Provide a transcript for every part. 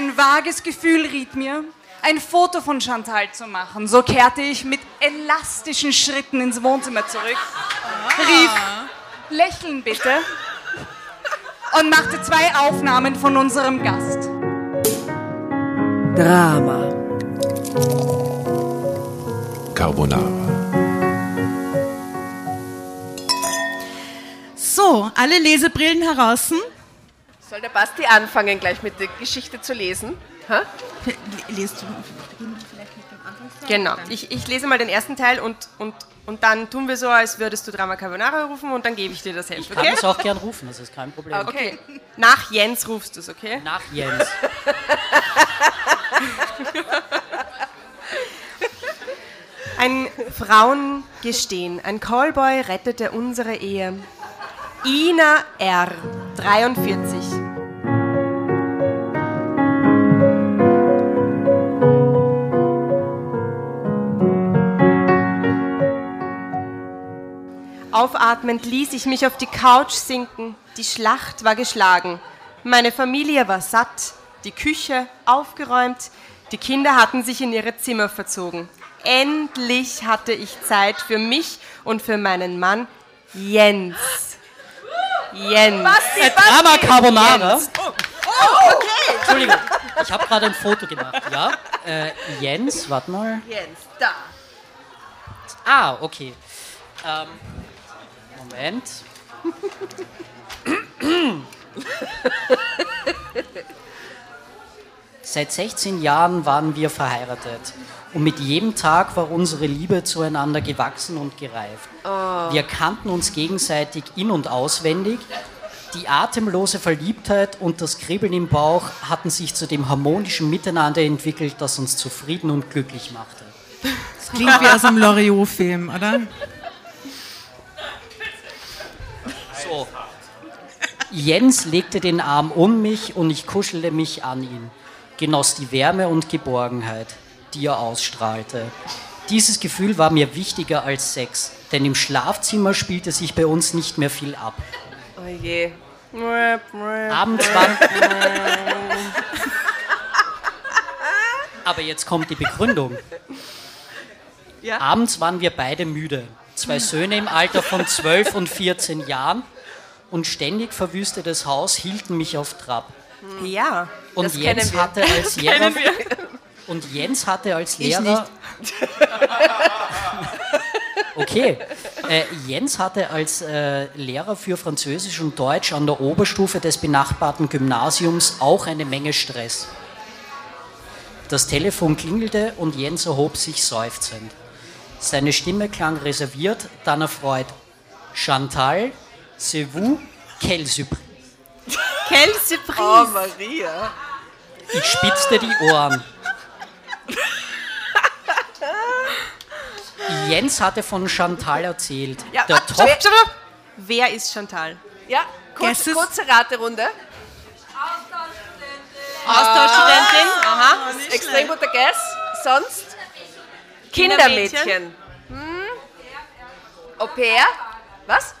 Ein vages Gefühl riet mir, ein Foto von Chantal zu machen. So kehrte ich mit elastischen Schritten ins Wohnzimmer zurück, rief, lächeln bitte, und machte zwei Aufnahmen von unserem Gast. Drama. Carbonara. So, alle Lesebrillen heraus. Soll der Basti anfangen, gleich mit der Geschichte zu lesen? Ha? Lest du Genau. Ich, ich lese mal den ersten Teil und, und, und dann tun wir so, als würdest du Drama Carbonara rufen und dann gebe ich dir das Heft, Ich kann okay? das auch gern rufen, das ist kein Problem. Okay. Nach Jens rufst du es, okay? Nach Jens. Ein Frauengestehen. Ein Callboy rettete unsere Ehe. Ina R., 43. Aufatmend ließ ich mich auf die Couch sinken. Die Schlacht war geschlagen. Meine Familie war satt, die Küche aufgeräumt, die Kinder hatten sich in ihre Zimmer verzogen. Endlich hatte ich Zeit für mich und für meinen Mann Jens. Jens. Äh, Drama Carbonara. Entschuldigung, ich habe gerade ein Foto gemacht. Ja, äh, Jens, warte mal. Jens, da. Ah, okay. Ähm, Moment. Seit 16 Jahren waren wir verheiratet und mit jedem Tag war unsere Liebe zueinander gewachsen und gereift. Wir kannten uns gegenseitig in- und auswendig. Die atemlose Verliebtheit und das Kribbeln im Bauch hatten sich zu dem harmonischen Miteinander entwickelt, das uns zufrieden und glücklich machte. Das klingt wie aus einem Loriot-Film, oder? So. Jens legte den Arm um mich und ich kuschelte mich an ihn, genoss die Wärme und Geborgenheit, die er ausstrahlte. Dieses Gefühl war mir wichtiger als Sex, denn im Schlafzimmer spielte sich bei uns nicht mehr viel ab. Oh je. Abends waren. Aber jetzt kommt die Begründung. Ja? Abends waren wir beide müde. Zwei Söhne im Alter von 12 und 14 Jahren und ständig verwüstetes Haus hielten mich auf Trab. Ja. Und Jens hatte als Lehrer und Jens hatte als Lehrer Okay. Äh, Jens hatte als äh, Lehrer für Französisch und Deutsch an der Oberstufe des benachbarten Gymnasiums auch eine Menge Stress. Das Telefon klingelte und Jens erhob sich seufzend. Seine Stimme klang reserviert, dann erfreut. Chantal, c'est vous, quelle surprise. Quelle Surprise. Oh, Maria. Ich spitzte die Ohren. Jens hatte von Chantal erzählt. Ja, der warte, Top. Wer ist Chantal? Ja, kurz, Guesses? kurze Raterunde. Austauschstudentin. Aha. Extrem guter Guess. Sonst Kindermädchen. Kindermädchen. Hm? Au pair? Was?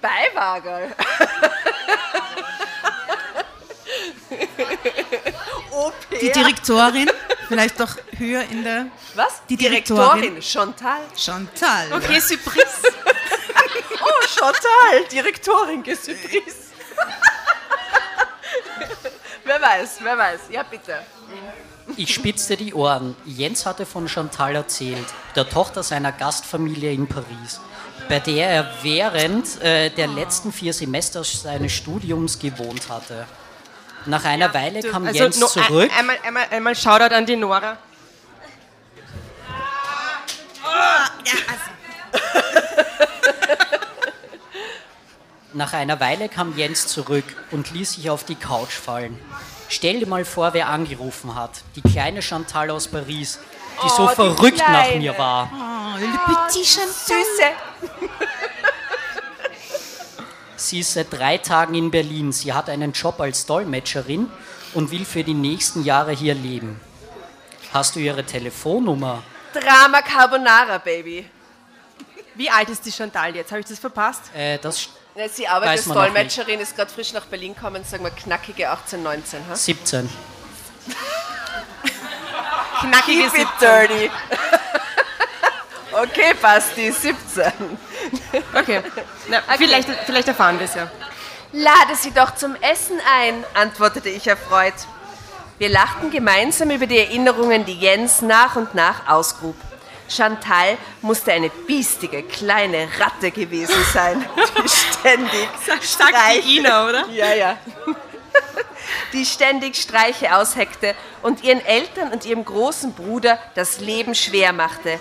Pair. Die Direktorin, vielleicht doch höher in der Was? die Direktorin. Chantal. Chantal. Okay, Surprise. Oh, Chantal. Direktorin, Gesübris. wer weiß, wer weiß. Ja, bitte. Ich spitzte die Ohren. Jens hatte von Chantal erzählt, der Tochter seiner Gastfamilie in Paris, bei der er während äh, der letzten vier Semester seines Studiums gewohnt hatte. Nach einer Weile kam Also, Jens no, zurück. Ein, einmal, einmal, einmal Shoutout an die Nora. Nach einer Weile kam Jens zurück und ließ sich auf die Couch fallen. Stell dir mal vor, wer angerufen hat. Die kleine Chantal aus Paris, die so Oh, die verrückt nach Kleine. mir war. Oh, le petit Chantal. Süße. Sie ist seit drei Tagen in Berlin. Sie hat einen Job als Dolmetscherin und will für die nächsten Jahre hier leben. Hast du ihre Telefonnummer? Drama Carbonara, Baby. Wie alt ist die Chantal jetzt? Habe ich das verpasst? Äh, das Ja, Sie arbeitet als Dolmetscherin, ist gerade frisch nach Berlin gekommen, sagen wir knackige 18, 19. Ha? 17. knackige Keep it 17. Okay, Basti, 17. Okay, Na, Vielleicht, vielleicht erfahren wir es ja. Lade sie doch zum Essen ein, antwortete ich erfreut. Wir lachten gemeinsam über die Erinnerungen, die Jens nach und nach ausgrub. Chantal musste eine biestige kleine Ratte gewesen sein, die ständig Stark wie Ina, oder? ja, ja. Die ständig Streiche ausheckte und ihren Eltern und ihrem großen Bruder das Leben schwer machte.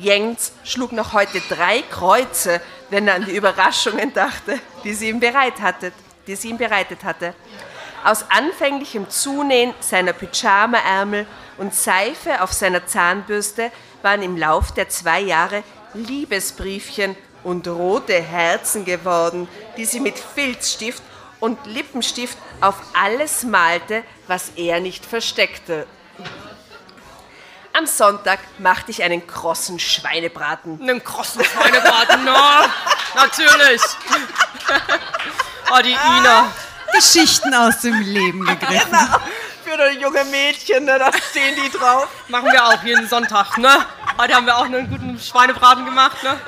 Jens schlug noch heute drei Kreuze, wenn er an die Überraschungen dachte, die sie ihm, bereit hatte, die sie ihm bereitet hatte. Aus anfänglichem Zunähen seiner Pyjama-Ärmel und Seife auf seiner Zahnbürste waren im Lauf der zwei Jahre Liebesbriefchen und rote Herzen geworden, die sie mit Filzstift und Lippenstift auf alles malte, was er nicht versteckte. Am Sonntag machte ich einen krossen Schweinebraten. Einen krossen Schweinebraten, no, natürlich. Oh, die Ina. Geschichten aus dem Leben gegriffen. Für das junge Mädchen, ne, da stehen die drauf. Machen wir auch jeden Sonntag, ne? Heute haben wir auch einen guten Schweinebraten gemacht, ne?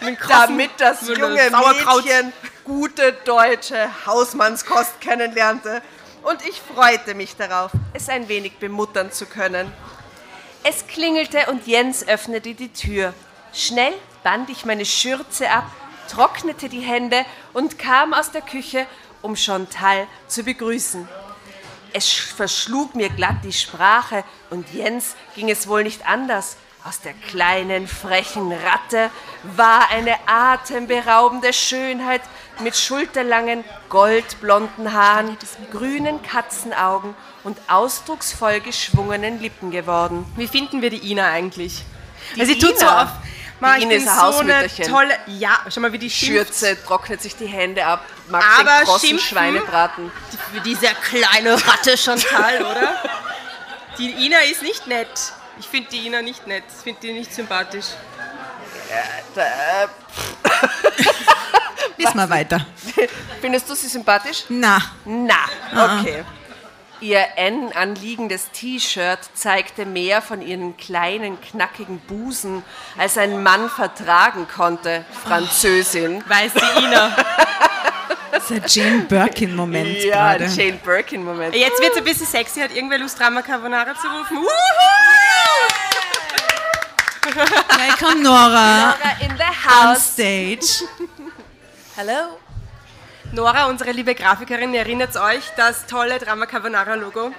Mit krossen- Damit das junge Sauerkraut. Mädchen gute deutsche Hausmannskost kennenlernte. Und ich freute mich darauf, es ein wenig bemuttern zu können. Es klingelte und Jens öffnete die Tür. Schnell band ich meine Schürze ab, trocknete die Hände und kam aus der Küche, um Chantal zu begrüßen. Es sch- verschlug mir glatt die Sprache und Jens ging es wohl nicht anders. Aus der kleinen, frechen Ratte war eine atemberaubende Schönheit mit schulterlangen, goldblonden Haaren, grünen Katzenaugen und ausdrucksvoll geschwungenen Lippen geworden. Wie finden wir die Ina eigentlich? Die Also sie tut so Ina? auf. Ma, Die ich Ina bin so eine Hausmütterchen. tolle. Ja, schau mal, wie die schimpft. Schürze, trocknet sich die Hände ab, mag Aber den krossen schimpfen? Schweinebraten. Wie diese kleine Ratte Chantal, oder? Die Ina ist nicht nett. Ich finde die Ina nicht nett. Ich finde die nicht sympathisch. Lies mal weiter. Findest du sie sympathisch? Na, Na, okay. Ihr N anliegendes T-Shirt zeigte mehr von ihren kleinen, knackigen Busen, als ein Mann vertragen konnte. Französin. Weiß die Ina. das ist ein Jane Birkin-Moment Ja, gerade. Jane Birkin-Moment. Jetzt wird es ein bisschen sexy. Hat irgendwer Lust, Drama Carbonara zu rufen? Wuhu! Gleich kommt Nora in the on house. stage. Hello. Nora, unsere liebe Grafikerin, erinnert euch das tolle Drama Carbonara Logo?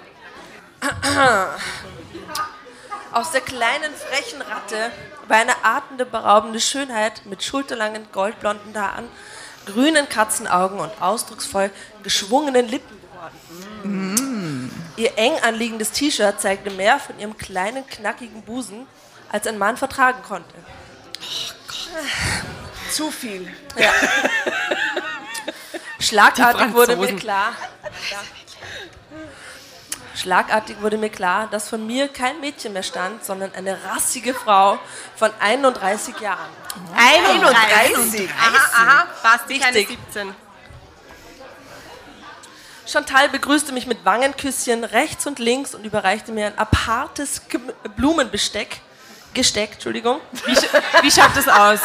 Aus der kleinen, frechen Ratte war eine atemberaubende Schönheit mit schulterlangen, goldblonden Haaren, grünen Katzenaugen und ausdrucksvoll geschwungenen Lippen geworden. Ihr eng anliegendes T-Shirt zeigte mehr von ihrem kleinen, knackigen Busen, als ein Mann vertragen konnte. Zu viel. Schlagartig wurde mir klar. Schlagartig wurde mir klar, dass von mir kein Mädchen mehr stand, sondern eine rassige Frau von 31 Jahren. 31. Aha, aha, Basti, keine Richtig. 17. Chantal begrüßte mich mit Wangenküsschen rechts und links und überreichte mir ein apartes Blumenbesteck. Gesteck, Entschuldigung. Wie, wie schaut das aus?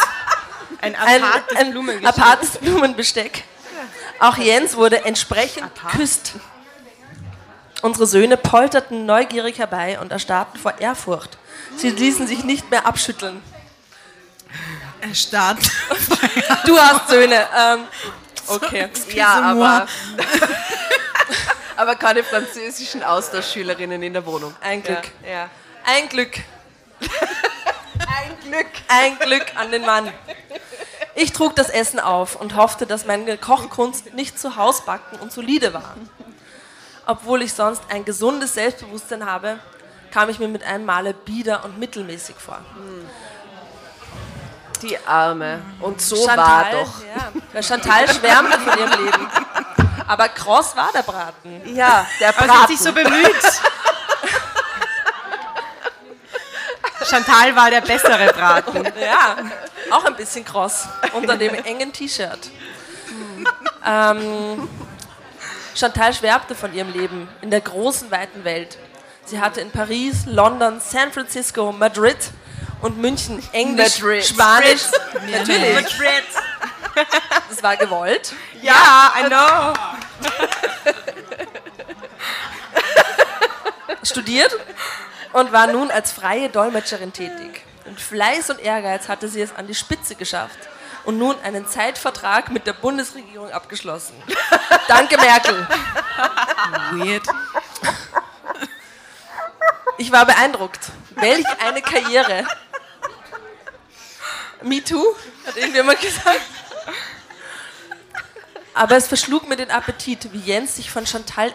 Ein Ein, apartes ein Blumengeschenk. apartes Blumenbesteck. Auch Jens wurde entsprechend küsst. Unsere Söhne polterten neugierig herbei und erstarrten vor Ehrfurcht. Sie ließen sich nicht mehr abschütteln. Er starrt. Du hast Söhne. Ähm, okay. Ja, aber, aber keine französischen Austauschschülerinnen in der Wohnung. Ein Glück. Ja, ja. Ein Glück. Ein Glück. Ein Glück an den Mann. Ich trug das Essen auf und hoffte, dass meine Kochkunst nicht zu Hausbacken und solide war. Obwohl ich sonst ein gesundes Selbstbewusstsein habe, kam ich mir mit einem Male bieder und mittelmäßig vor. Die Arme. Und so Chantal, war doch. Ja, Chantal schwärmte von ihrem Leben. Aber kross war der Braten. Ja, der Aber sie hat Braten. sich so bemüht. Chantal war der bessere Braten. Ja, auch ein bisschen kross unter dem engen T-Shirt. Ähm, Chantal schwärmte von ihrem Leben in der großen, weiten Welt. Sie hatte in Paris, London, San Francisco, Madrid und München Englisch, Madrid. Spanisch. Natürlich. Das war gewollt. Ja, I know. studiert und war nun als freie Dolmetscherin tätig. Mit Fleiß und Ehrgeiz hatte sie es an die Spitze geschafft und nun einen Zeitvertrag mit der Bundesregierung abgeschlossen. Danke, Merkel. Weird. Ich war beeindruckt. Welch eine Karriere. Me too, hat irgendjemand gesagt. Aber es verschlug mir den Appetit, wie Jens sich von Chantal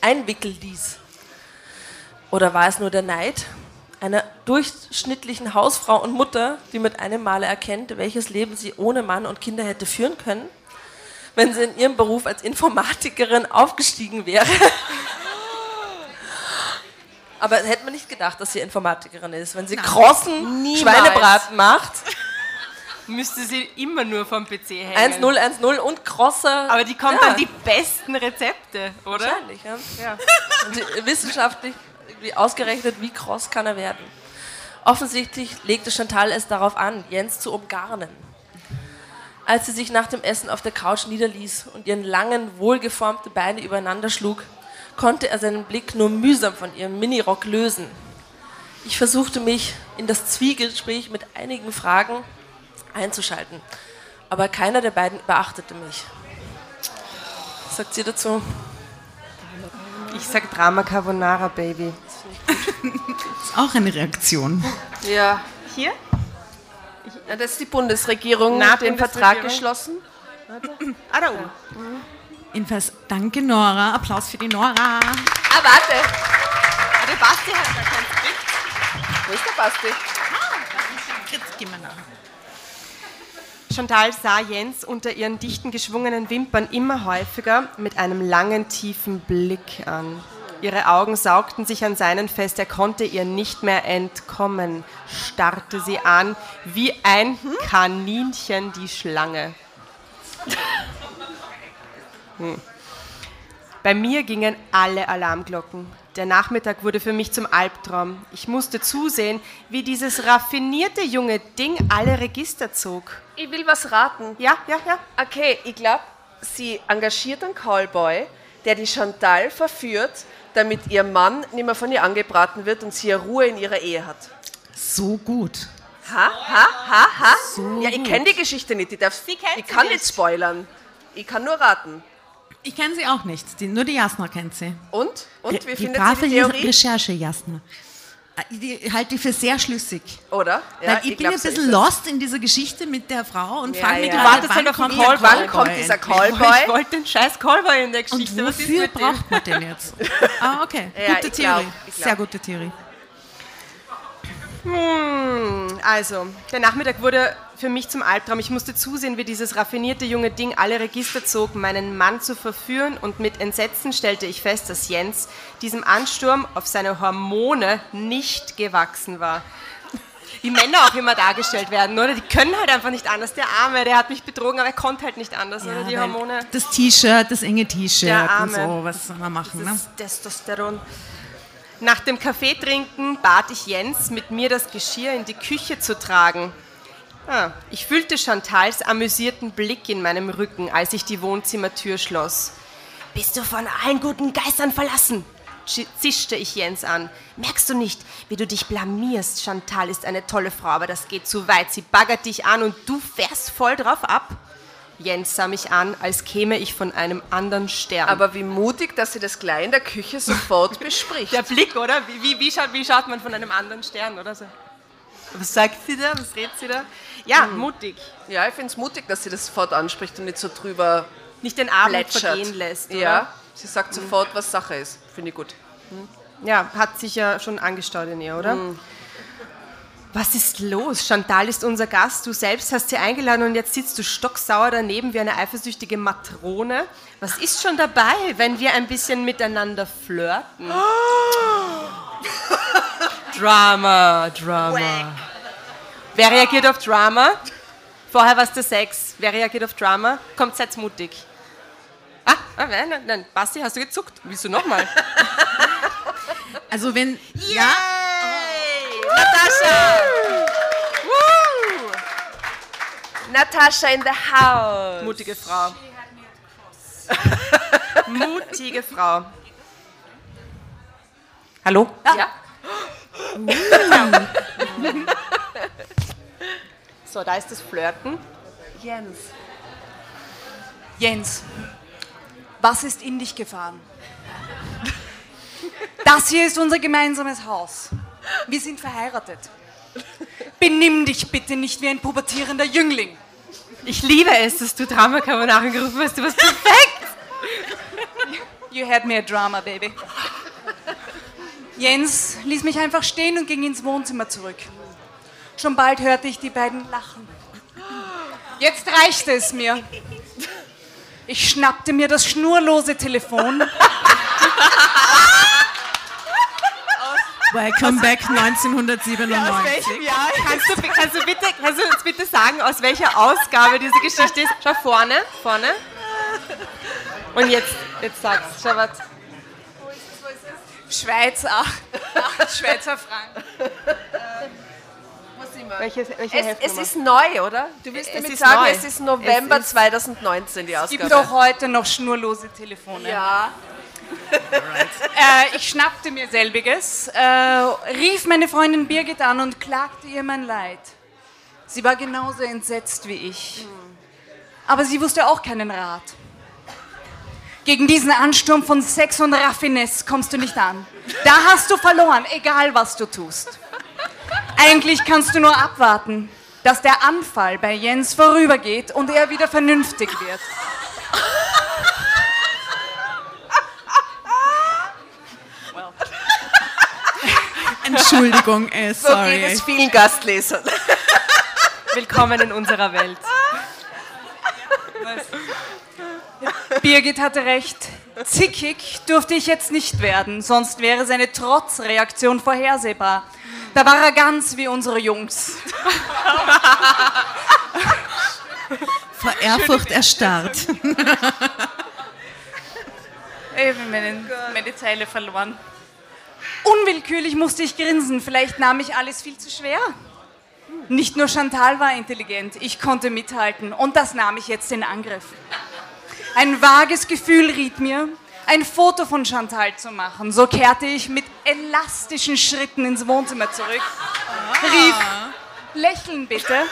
einwickeln ließ. Oder war es nur der Neid einer durchschnittlichen Hausfrau und Mutter, die mit einem Male erkennt, welches Leben sie ohne Mann und Kinder hätte führen können, wenn sie in ihrem Beruf als Informatikerin aufgestiegen wäre? Aber hätte man nicht gedacht, dass sie Informatikerin ist. Wenn sie krossen Niemals. Schweinebraten macht, Müsste sie immer nur vom PC hängen. 1-0, 1-0 und krosser. Aber die kommt Ja. dann die besten Rezepte, oder? Wahrscheinlich, ja. Die- wissenschaftlich irgendwie ausgerechnet, wie kross kann er werden. Offensichtlich legte Chantal es darauf an, Jens zu umgarnen. Als sie sich nach dem Essen auf der Couch niederließ und ihren langen, wohlgeformten Beine übereinander schlug, konnte er seinen Blick nur mühsam von ihrem Minirock lösen. Ich versuchte mich in das Zwiegespräch mit einigen Fragen einzuschalten, aber keiner der beiden beachtete mich. Was sagt sie dazu? Ich sag Drama Carbonara, Baby. Ist auch eine Reaktion. Ja. Hier? ja, das ist die Bundesregierung, Na, den Bundesregierung. Vertrag geschlossen. Ah, da oben. Jedenfalls, danke Nora. Applaus für die Nora. Ah, warte. Ah, der Basti hat da kein Skript. Wo ist der Basti? Jetzt gehen wir nach. Chantal sah Jens unter ihren dichten geschwungenen Wimpern immer häufiger mit einem langen, tiefen Blick an. Ihre Augen saugten sich an seinen fest, er konnte ihr nicht mehr entkommen, starrte sie an wie ein Kaninchen die Schlange. Hm. Bei mir gingen alle Alarmglocken. Der Nachmittag wurde für mich zum Albtraum. Ich musste zusehen, wie dieses raffinierte junge Ding alle Register zog. Ich will was raten. Ja, ja, ja. Okay, ich glaube, sie engagiert einen Callboy, der die Chantal verführt, damit ihr Mann nicht mehr von ihr angebraten wird und sie ja Ruhe in ihrer Ehe hat. So gut. Ha, ha, ha, ha. So ja, ich kenne die Geschichte nicht. Ich, darf, Sie kennt ich sie kann nicht spoilern. Ich kann nur raten. Ich kenne sie auch nicht. Die, nur die Jasna kennt sie. Und? Und? Wie die findet brave sie die Theorie? Recherche, Jasna. Äh, Die halte ich für sehr schlüssig. Oder? Weil ich, bin glaub, ein so bisschen es. lost in dieser Geschichte mit der Frau und Ja, frage mich ja. gerade, Wartet wann kommt, Callboy. Wann kommt dieser Callboy? Ich wollte den scheiß Callboy in der Geschichte. Und wofür braucht man den jetzt? Ah, okay. Ja, gute ich glaub, Theorie. ich glaub. Sehr gute Theorie. Also, der Nachmittag wurde für mich zum Albtraum. Ich musste zusehen, wie dieses raffinierte junge Ding alle Register zog, meinen Mann zu verführen und mit Entsetzen stellte ich fest, dass Jens diesem Ansturm auf seine Hormone nicht gewachsen war. Wie Männer auch immer dargestellt werden, oder? Die können halt einfach nicht anders. Der Arme, der hat mich betrogen, aber er konnte halt nicht anders, oder? Die Hormone. Das T-Shirt, das enge T-Shirt und so, was soll man machen, ne? Das Testosteron. Nach dem Kaffeetrinken bat ich Jens, mit mir das Geschirr in die Küche zu tragen. Ah, ich fühlte Chantals amüsierten Blick in meinem Rücken, als ich die Wohnzimmertür schloss. Bist du von allen guten Geistern verlassen? Zi- zischte ich Jens an. Merkst du nicht, wie du dich blamierst? Chantal ist eine tolle Frau, aber das geht zu weit. Sie baggert dich an und du fährst voll drauf ab. Jens sah mich an, als käme ich von einem anderen Stern. Aber wie mutig, dass sie das gleich in der Küche sofort bespricht. Der Blick, oder? Wie, wie, wie, schaut, wie schaut man von einem anderen Stern, oder so? Was sagt sie da? Was redet sie da? Ja, mutig. Ja, ich finde es mutig, dass sie das sofort anspricht und nicht so drüber Nicht den Abend plätschert. vergehen lässt, oder? Ja, sie sagt sofort, was Sache ist. Finde ich gut. Ja, hat sich ja schon angestaut in ihr, oder? Was ist los? Chantal ist unser Gast, du selbst hast sie eingeladen und jetzt sitzt du stocksauer daneben wie eine eifersüchtige Matrone. Was ist schon dabei, wenn wir ein bisschen miteinander flirten? Drama, Drama. Wer reagiert auf Drama? Vorher war es der Sex. Wer reagiert auf Drama? Kommt, seid mutig. Ah, ah, nein, nein, nein, Basti, hast du gezuckt? Willst du nochmal? Also wenn, ja, Natascha! Woo! Natascha in the house. Mutige Frau. Mutige Frau. Hallo? Ja? So, da ist das Flirten. Jens. Jens, was ist in dich gefahren? Das hier ist unser gemeinsames Haus. Wir sind verheiratet. Benimm dich bitte nicht wie ein pubertierender Jüngling. Ich liebe es, dass du Drama Carbonara gerufen hast. Du warst perfekt. You had me a drama, baby. Jens ließ mich einfach stehen und ging ins Wohnzimmer zurück. Schon bald hörte ich die beiden lachen. Jetzt reichte es mir. Ich schnappte mir das schnurlose Telefon, Welcome back 1997. Jahr? Kannst du, kannst, du bitte, kannst du uns bitte sagen, aus welcher Ausgabe diese Geschichte ist? Schau vorne, vorne. Und jetzt, jetzt sag's. Schau was. Schweiz, ach, acht Schweizer Franken. Welche, welche Es, es ist neu, oder? Du willst Es damit ist sagen, neu. es ist November Es ist- 2019, die Es gibt Ausgabe. auch heute noch schnurlose Telefone. Ja. Äh, ich schnappte mir selbiges, äh, rief meine Freundin Birgit an und klagte ihr mein Leid. Sie war genauso entsetzt wie ich. Aber sie wusste auch keinen Rat. Gegen diesen Ansturm von Sex und Raffinesse kommst du nicht an. Da hast du verloren, egal was du tust. Eigentlich kannst du nur abwarten, dass der Anfall bei Jens vorübergeht und er wieder vernünftig wird. Entschuldigung, äh, So sorry. geht es vielen Gastlesern. Willkommen in unserer Welt. Birgit hatte recht. Zickig durfte ich jetzt nicht werden, sonst wäre seine Trotzreaktion vorhersehbar. Da war er ganz wie unsere Jungs. Vor Ehrfurcht erstarrt. Ich habe meine, meine Zeile verloren. Unwillkürlich musste ich grinsen, vielleicht nahm ich alles viel zu schwer. Nicht nur Chantal war intelligent, ich konnte mithalten und das nahm ich jetzt in Angriff. Ein vages Gefühl riet mir, ein Foto von Chantal zu machen. So kehrte ich mit elastischen Schritten ins Wohnzimmer zurück, rief, lächeln bitte,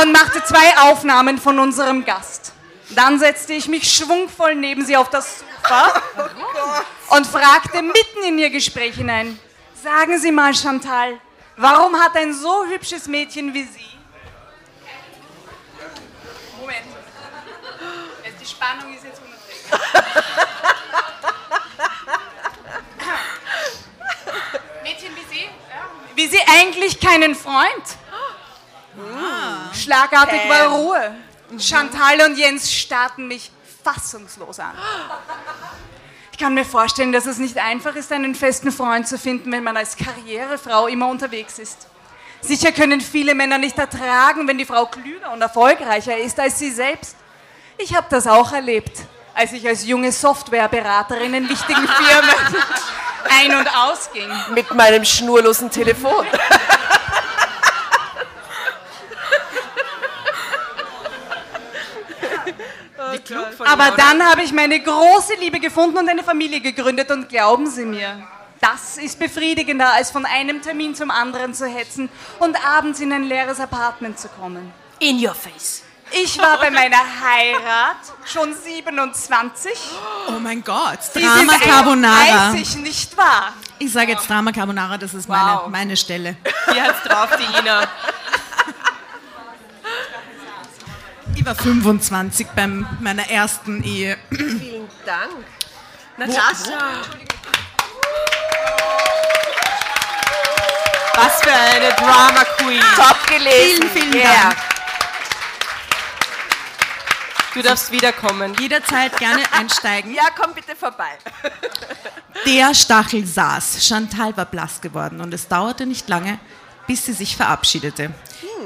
und machte zwei Aufnahmen von unserem Gast. Dann setzte ich mich schwungvoll neben sie auf das Sofa und fragte mitten in ihr Gespräch hinein, sagen Sie mal Chantal, warum hat ein so hübsches Mädchen wie Sie... Moment. Die Spannung ist jetzt unerträglich. Mädchen wie Sie? Wie Sie eigentlich keinen Freund? Schlagartig war Ruhe. Chantal und Jens starrten mich fassungslos an. Ich kann mir vorstellen, dass es nicht einfach ist, einen festen Freund zu finden, wenn man als Karrierefrau immer unterwegs ist. Sicher können viele Männer nicht ertragen, wenn die Frau klüger und erfolgreicher ist als sie selbst. Ich habe das auch erlebt, als ich als junge Softwareberaterin in wichtigen Firmen ein- und ausging. Mit meinem schnurlosen Telefon. Wie klug von Aber dann habe ich meine große Liebe gefunden und eine Familie gegründet und glauben Sie mir, das ist befriedigender, als von einem Termin zum anderen zu hetzen und abends in ein leeres Apartment zu kommen. In your face. Ich war bei meiner Heirat schon 27. Oh mein Gott, Sie Drama Carbonara. 31, nicht wahr? Ich sage jetzt Drama Carbonara, das ist Wow. meine, meine Stelle. Hier hat's drauf, die Ina. Ich war 25 bei meiner ersten Ehe. Vielen Dank. Natascha. Was für eine Drama Queen. Top gelesen. Vielen, vielen Yeah. Dank. Du darfst wiederkommen. Jederzeit gerne einsteigen. Ja, komm bitte vorbei. Der Stachel saß. Chantal war blass geworden und es dauerte nicht lange, bis sie sich verabschiedete.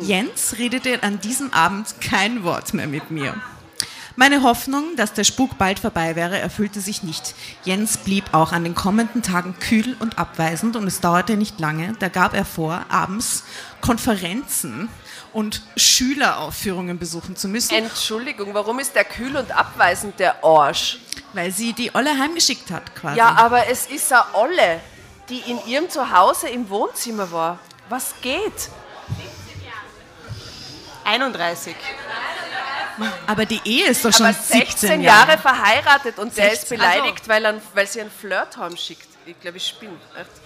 Jens redete an diesem Abend kein Wort mehr mit mir. Meine Hoffnung, dass der Spuk bald vorbei wäre, erfüllte sich nicht. Jens blieb auch an den kommenden Tagen kühl und abweisend und es dauerte nicht lange. Da gab er vor, abends Konferenzen und Schüleraufführungen besuchen zu müssen, Entschuldigung, warum ist der kühl und abweisend, der Arsch? weil sie die Olle heimgeschickt hat quasi. Ja, aber es ist eine Olle, die in ihrem Zuhause im Wohnzimmer war. Was geht? 31. aber die Ehe ist doch schon Aber 17 16 Jahre. Jahre verheiratet und der ist 16. beleidigt, weil, er, weil sie einen Flirt heimschickt. Ich glaube, ich spinne. Echt.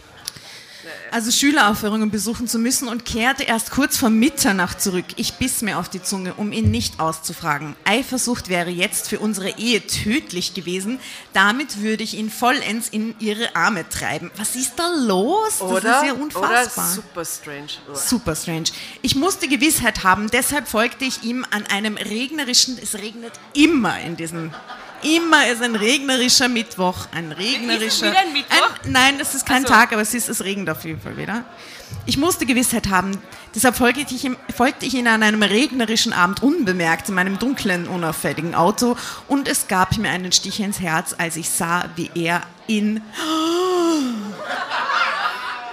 Also Schüleraufführungen besuchen zu müssen und kehrte erst kurz vor Mitternacht zurück. Ich biss mir auf die Zunge, um ihn nicht auszufragen. Eifersucht wäre jetzt für unsere Ehe tödlich gewesen. Damit würde ich ihn vollends in ihre Arme treiben. Was ist da los? Das Oder? ist ja unfassbar. Oder super strange. Super strange. Ich musste Gewissheit haben, deshalb folgte ich ihm an einem regnerischen, es regnet immer in diesem, immer ist ein regnerischer Mittwoch, ein regnerischer. wieder ein Mittwoch? Ein, nein, es ist kein so. Tag, aber es, ist, es regnet auf jeden Fall wieder. Ich musste Gewissheit haben, deshalb folgte ich, ihm, folgte ich ihm an einem regnerischen Abend unbemerkt in meinem dunklen, unauffälligen Auto und es gab mir einen Stich ins Herz, als ich sah, wie er in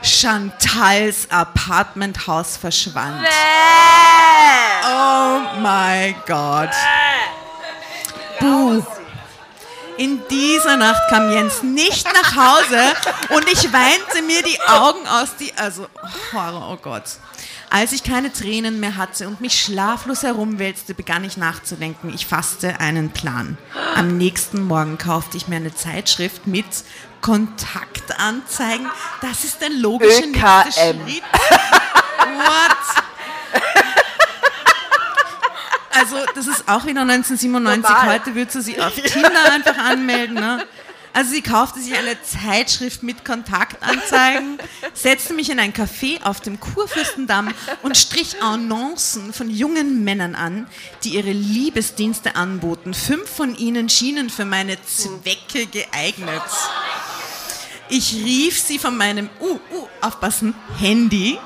Chantals Apartmenthaus verschwand. Oh my God. Buh. In dieser Nacht kam Jens nicht nach Hause und ich weinte mir die Augen aus die, also Horror, oh Gott. Als ich keine Tränen mehr hatte und mich schlaflos herumwälzte, begann ich nachzudenken. Ich fasste einen Plan. Am nächsten Morgen kaufte ich mir eine Zeitschrift mit Kontaktanzeigen. Das ist der logische nächste ÖKM. Schritt. What? Also, das ist auch wieder 1997. Normal. Heute würde sie sich auf Tinder einfach anmelden. Ne? Also, sie kaufte sich eine Zeitschrift mit Kontaktanzeigen, setzte mich in ein Café auf dem Kurfürstendamm und strich Annoncen von jungen Männern an, die ihre Liebesdienste anboten. Fünf von ihnen schienen für meine Zwecke geeignet. Ich rief sie von meinem, uh, uh, aufpassen, Handy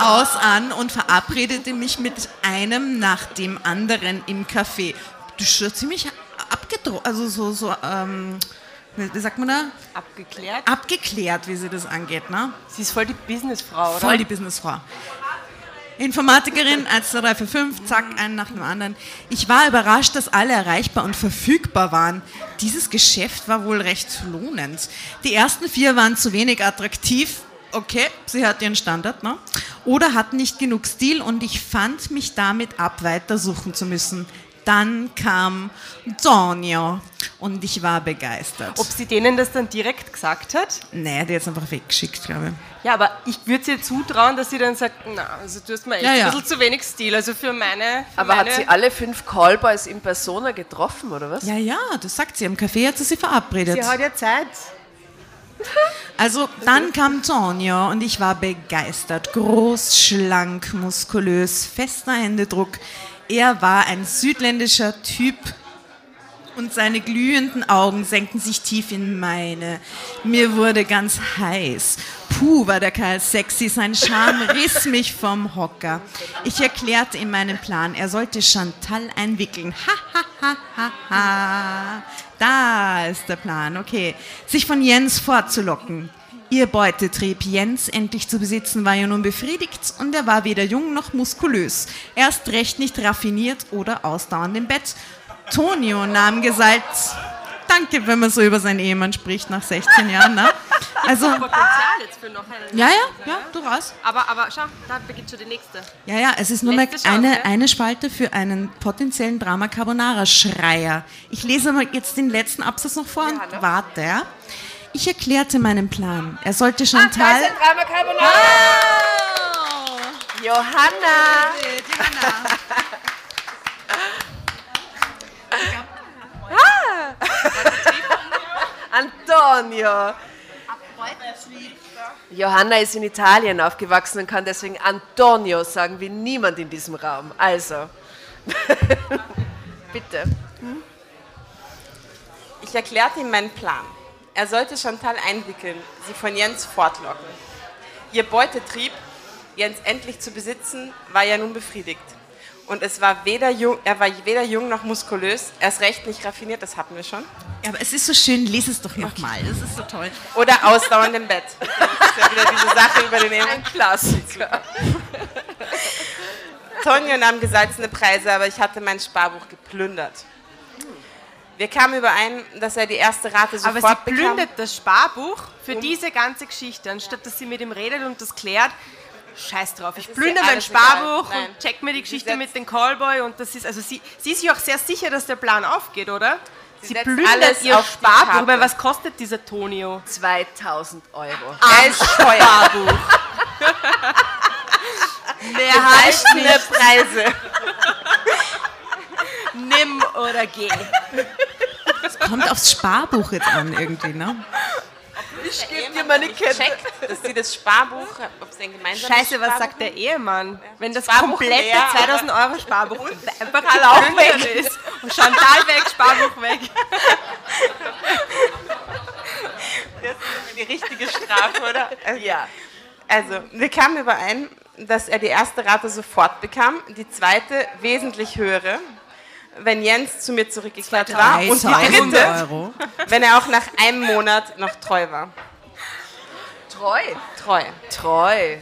aus an und verabredete mich mit einem nach dem anderen im Café. Du schon ziemlich abgedroht, also so, so, ähm, wie sagt man da? Abgeklärt. Abgeklärt, wie sie das angeht, ne? Sie ist voll die Businessfrau, oder? Voll die Businessfrau. Informatikerin, 1, 2, 3, 4, 5, zack, einen nach dem anderen. Ich war überrascht, dass alle erreichbar und verfügbar waren. Dieses Geschäft war wohl recht lohnend. Die ersten vier waren zu wenig attraktiv. Okay, sie hat ihren Standard, ne? Oder hatten nicht genug Stil und ich fand mich damit ab, weiter suchen zu müssen. Dann kam Donio und ich war begeistert. Ob sie denen das dann direkt gesagt hat? nee, die hat es einfach weggeschickt, glaube ich. Ja, aber ich würde ihr zutrauen, dass sie dann sagt, na, also du hast mir echt Ja, ja. ein bisschen zu wenig Stil, also für meine... Für Aber meine hat sie alle fünf Callboys in Persona getroffen, oder was? Ja, ja, das sagt sie. Im Café hat sie sie verabredet. Sie hat ja Zeit. Also dann kam Tonio und ich war begeistert. Groß, schlank, muskulös, fester Händedruck. Er war ein südländischer Typ und seine glühenden Augen senkten sich tief in meine. Mir wurde ganz heiß. Puh, war der Kerl sexy, sein Charme riss mich vom Hocker. Ich erklärte ihm meinen Plan, er sollte Chantal einwickeln. Ha, ha, ha, ha, ha. Da ist der Plan, okay. Sich von Jens fortzulocken. Ihr Beutetrieb, Jens endlich zu besitzen, war ja nun befriedigt und er war weder jung noch muskulös. Erst recht nicht raffiniert oder ausdauernd im Bett. Tonio nahm Gesalz. Danke, wenn man so über seinen Ehemann spricht nach 16 Jahren. Ne? Also, Potenzial jetzt für noch einen. ja, ja, ja, durchaus. Aber, aber schau, da beginnt schon die nächste. Ja, ja, es ist nur Letzte Chance. eine, eine Spalte für einen potenziellen Drama Carbonara-Schreier. Ich lese mal jetzt den letzten Absatz noch vor und warte. Ja. Ich erklärte meinen Plan. Er sollte Chantal. Drama Carbonara. Johanna! Antonio! Johanna ist in Italien aufgewachsen und kann deswegen Antonio sagen wie niemand in diesem Raum. Also, bitte. Ich erklärte ihm meinen Plan. Er sollte Chantal einwickeln, sie von Jens fortlocken. Ihr Beutetrieb, Jens endlich zu besitzen, war ja nun befriedigt. Und es war weder jung, er war weder jung noch muskulös, erst recht nicht raffiniert, das hatten wir schon. Ja, aber es ist so schön, lese es doch nochmal. Das ist so toll. Oder ausdauernd im Bett. Das ist ja wieder diese Sache über den Ein Klassiker. Tonio nahm gesalzene Preise, aber ich hatte mein Sparbuch geplündert. Wir kamen überein, dass er die erste Rate Aber sofort sie bekam. plündert das Sparbuch für diese ganze Geschichte, anstatt dass sie mit ihm redet und das klärt. Scheiß drauf, ich ist plündere mein. Sparbuch und check mir die Geschichte mit dem Callboy und das ist, also sie, sie ist sich auch sehr sicher, dass der Plan aufgeht, oder? Sie, setzt plündert alles ihr Sparbuch. Ich meine, was kostet dieser Tonio? 2000 Euro. Er ist teuer. Erhaltene Preise. Nimm oder geh. Kommt aufs Sparbuch jetzt an irgendwie, ne? Ich gebe dir meine Kette. Checkt, dass sie das Sparbuch, ob sie ein gemeinsames Scheiße, was Sparbuch sagt der Ehemann? Wenn das Sparbuch komplette leer, 2000 Euro Sparbuch einfach auch geplündert ist. Und Chantal weg, Sparbuch weg. Das ist die richtige Strafe, oder? Ja. Also, wir kamen überein, dass er die erste Rate sofort bekam, die zweite wesentlich höhere, wenn Jens zu mir zurückgekehrt war und die 3000 dritte, Euro. wenn er auch nach einem Monat noch treu war. Treu. Treu. Treu.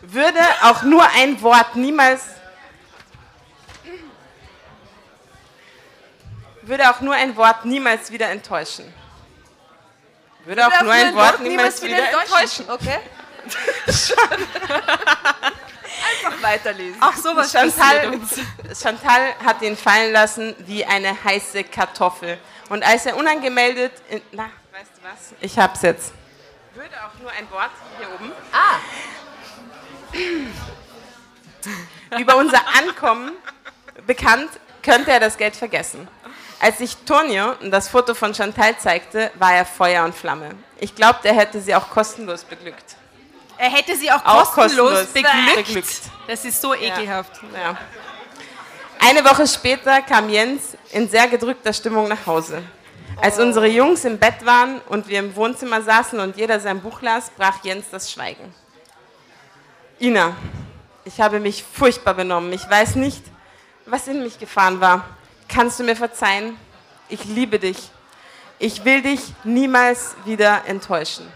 Würde auch nur ein Wort niemals würde auch nur ein Wort niemals wieder enttäuschen. Würde auch nur ein Wort niemals wieder enttäuschen. Okay? Einfach weiterlesen. Ach, sowas Chantal. Chantal hat ihn fallen lassen wie eine heiße Kartoffel. Und als er unangemeldet, in, na, weißt du was? Ich hab's jetzt. Würde auch nur ein Wort hier oben. Ah. Über unser Ankommen bekannt, könnte er das Geld vergessen. Als ich Tonio das Foto von Chantal zeigte, war er Feuer und Flamme. Ich glaubte, er hätte sie auch kostenlos beglückt. Er hätte sie auch, Auch kostenlos, kostenlos beglückt. beglückt. Das ist so ekelhaft. Ja. Eine Woche später kam Jens in sehr gedrückter Stimmung nach Hause. Als unsere Jungs im Bett waren und wir im Wohnzimmer saßen und jeder sein Buch las, brach Jens das Schweigen. Ina, ich habe mich furchtbar benommen. Ich weiß nicht, was in mich gefahren war. Kannst du mir verzeihen? Ich liebe dich. Ich will dich niemals wieder enttäuschen.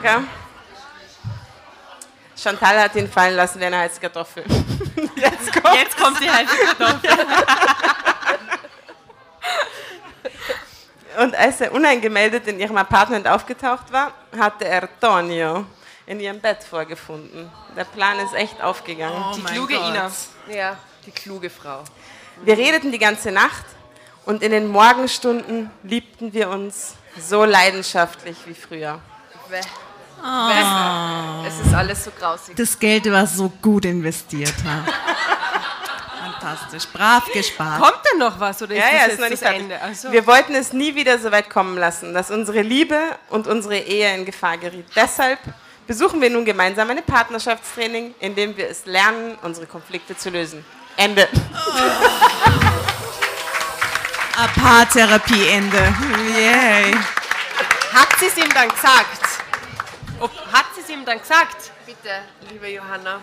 Okay. Chantal hat ihn fallen lassen wie eine heiße Kartoffel. Jetzt kommt Jetzt kommt die heiße Kartoffel. Und als er uneingemeldet in ihrem Apartment aufgetaucht war, hatte er Tonio in ihrem Bett vorgefunden. Der Plan ist echt aufgegangen. Oh Die kluge Gott. Ina. Ja, die kluge Frau. Wir redeten die ganze Nacht und in den Morgenstunden liebten wir uns so leidenschaftlich wie früher. Bäh. Bäh. Es ist alles so grausig. Das Geld war so gut investiert. Ha? Fantastisch. Brav gespart. Kommt denn noch was oder ist Ja, ja, das ist jetzt noch nicht das. Ende? Also, Wir wollten es nie wieder so weit kommen lassen, dass unsere Liebe und unsere Ehe in Gefahr geriet. Deshalb besuchen wir nun gemeinsam ein Partnerschaftstraining, in dem wir es lernen, unsere Konflikte zu lösen. Ende. Paartherapie-Ende. Yay. hat sie es ihm dann gesagt? Ob, hat sie es ihm dann gesagt? Bitte, liebe Johanna.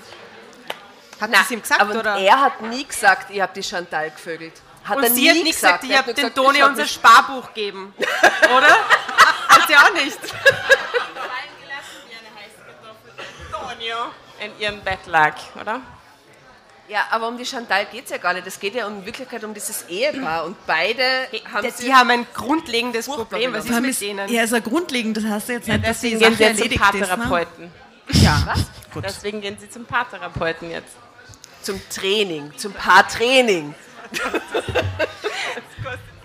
Hat sie es ihm gesagt, aber oder? er hat nie gesagt, ich habe die Chantal gevögelt. Hat Und er sie nie hat nicht gesagt, Er ich habe den gesagt, Toni unser Sparbuch geben. Oder? Hat sie auch nicht. In ihrem Bett lag, oder? Ja, aber um die Chantal geht es ja gar nicht. Es geht ja in Wirklichkeit um dieses Ehepaar. Und beide haben Die, haben ein grundlegendes Problem. Was ist mit ist, denen? ja, ist ja grundlegend, das heißt ja jetzt nicht, dass Sache gehen sie jetzt zum erledigt ist. Ne? Paartherapeuten. Ja, Was? Gut. Deswegen gehen sie zum Paartherapeuten jetzt. zum Training, zum Paartraining.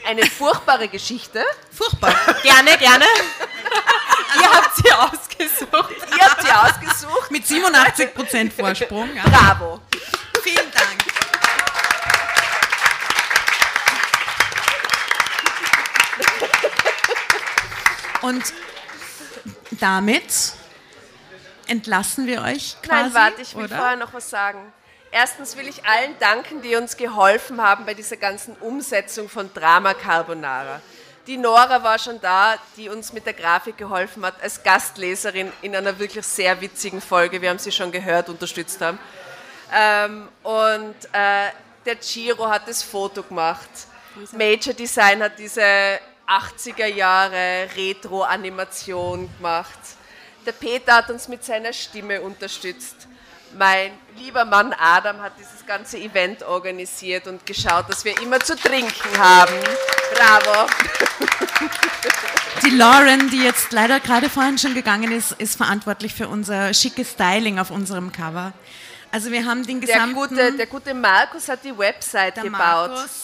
Eine furchtbare Geschichte. Furchtbar. Gerne, gerne. Ihr habt sie ausgesucht. Ihr habt sie ausgesucht. Mit 87% Vorsprung. Ja. Bravo. Vielen Dank. Und damit entlassen wir euch quasi, Nein, warte, ich will oder? vorher noch was sagen. Erstens will ich allen danken, die uns geholfen haben bei dieser ganzen Umsetzung von Drama Carbonara. Die Nora war schon da, die uns mit der Grafik geholfen hat, als Gastleserin in einer wirklich sehr witzigen Folge. Wir haben sie schon gehört, unterstützt haben. Ähm, und äh, der Giro hat das Foto gemacht. Major Design hat diese 80er Jahre Retro-Animation gemacht. Der Peter hat uns mit seiner Stimme unterstützt. Mein lieber Mann Adam hat dieses ganze Event organisiert und geschaut, dass wir immer zu trinken haben. Bravo. Die Lauren, die jetzt leider gerade vorhin schon gegangen ist, ist verantwortlich für unser schickes Styling auf unserem Cover. Also wir haben den Der gesamten... gute, der gute Markus hat die Website der gebaut. Markus.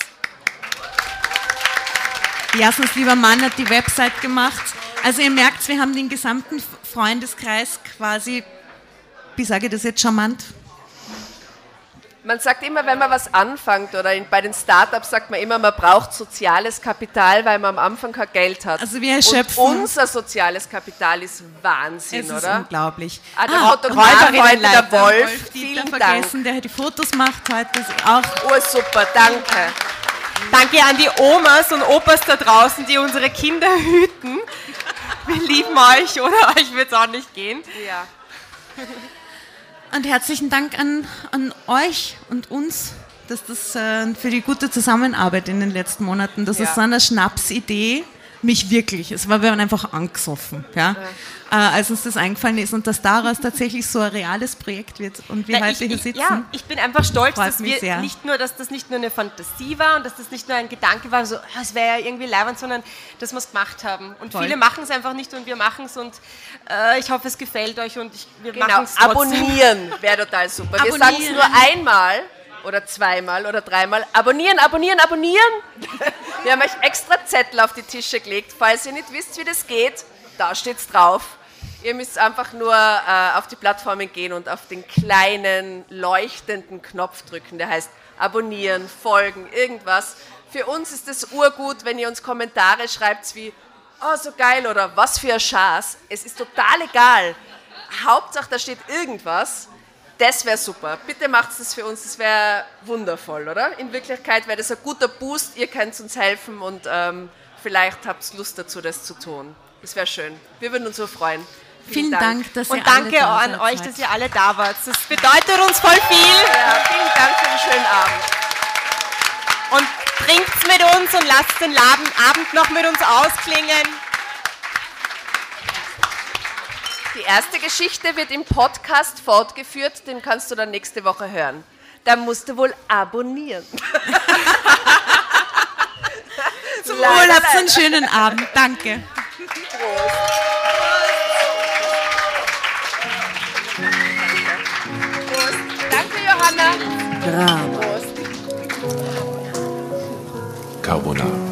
Jasens lieber Mann hat die Website gemacht. Also ihr merkt, wir haben den gesamten Freundeskreis quasi, wie sage ich das jetzt charmant? Man sagt immer, wenn man was anfängt oder in, bei den Startups sagt man immer, man braucht soziales Kapital, weil man am Anfang kein Geld hat. Also wir erschöpfen- Und unser soziales Kapital ist Wahnsinn, Es ist oder? unglaublich. Ah, der Ah, Fotograf heute, der Wolf, Wolf vielen vergessen, der die Fotos macht heute. Ist auch Oh, super, danke. Danke an die Omas und Opas da draußen, die unsere Kinder hüten. Wir lieben euch, oder? Euch wird es auch nicht gehen. Ja. Und herzlichen Dank an, an euch und uns, dass das äh, für die gute Zusammenarbeit in den letzten Monaten. Das Ja. ist so eine Schnapsidee, mich wirklich. Es war, wir waren einfach angesoffen, ja, Äh, als uns das eingefallen ist und dass daraus tatsächlich so ein reales Projekt wird und wir Na, heute ich, hier sitzen. ja, ich bin einfach stolz, dass mich wir sehr. nicht nur, dass das nicht nur eine Fantasie war und dass das nicht nur ein Gedanke war, so, ah, es wäre ja irgendwie leibend, sondern dass wir es gemacht haben. Und Voll. viele machen es einfach nicht und wir machen es und äh, ich hoffe, es gefällt euch und ich, wir Genau, machen es abonnieren wäre total super. Wir Abonnieren. sagen es nur einmal oder zweimal oder dreimal. Abonnieren, abonnieren, abonnieren. Wir haben euch extra Zettel auf die Tische gelegt. Falls ihr nicht wisst, wie das geht, da steht's drauf. Ihr müsst einfach nur äh, auf die Plattformen gehen und auf den kleinen leuchtenden Knopf drücken, der heißt abonnieren, folgen, irgendwas. Für uns ist es urgut, wenn ihr uns Kommentare schreibt wie, oh so geil oder was für ein Schaß. Es ist total egal. Hauptsache, da steht irgendwas. Das wäre super. Bitte macht das für uns, das wäre wundervoll, oder? In Wirklichkeit wäre das ein guter Boost. Ihr könnt uns helfen und ähm, vielleicht habt ihr Lust dazu, das zu tun. Das wäre schön. Wir würden uns so freuen. Vielen Dank, dass ihr Und danke alle da an seid euch, heute. dass ihr alle da wart. Das bedeutet uns voll viel. Ja, vielen Dank für den schönen Abend. Und trinkt's mit uns und lasst den Laden, Abend noch mit uns ausklingen. Die erste Geschichte wird im Podcast fortgeführt, den kannst du dann nächste Woche hören. Da musst du wohl abonnieren. Zum Wohl, habt einen schönen Abend. Danke. Danke, Johanna. Carbonara.